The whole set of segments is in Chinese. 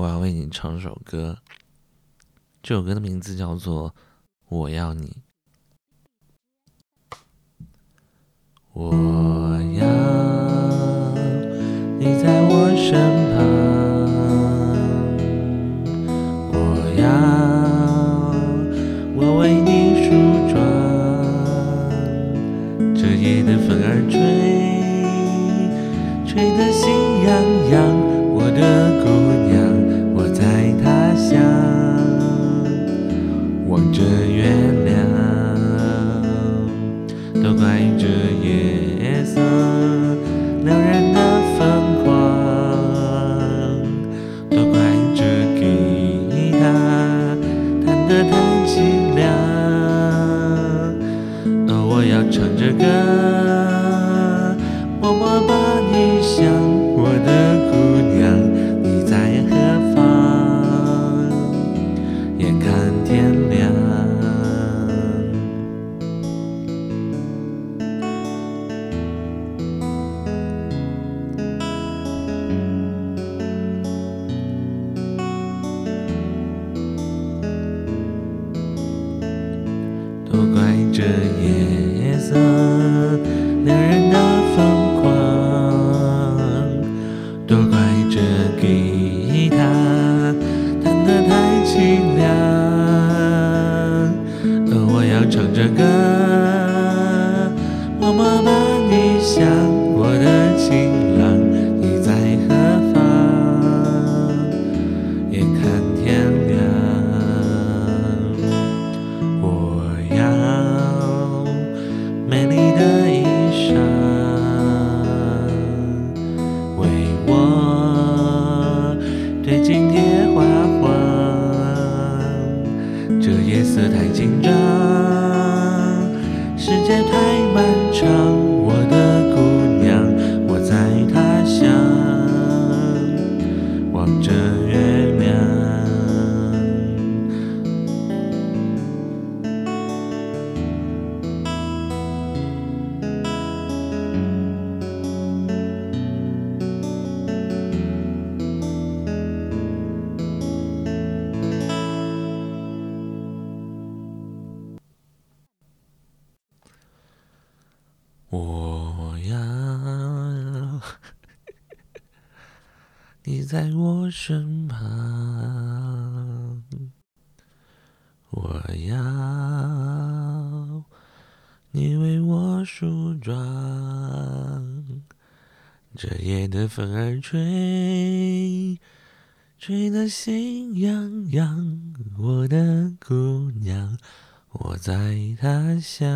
我要为你唱首歌。这首歌的名字叫做《我要你》。我要你在我身旁，我要我为你梳妆，这夜的风儿吹，吹得这夜色撩人的疯狂，都怪这吉他弹得太凄凉。而我要唱着歌，默默把夜色太紧张，我要你在我身旁，我要你为我梳妆。这夜的风儿吹，吹得心痒痒。我的姑娘，我在他乡。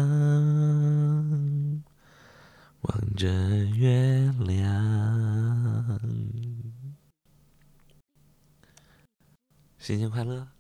望着月亮，新年快乐！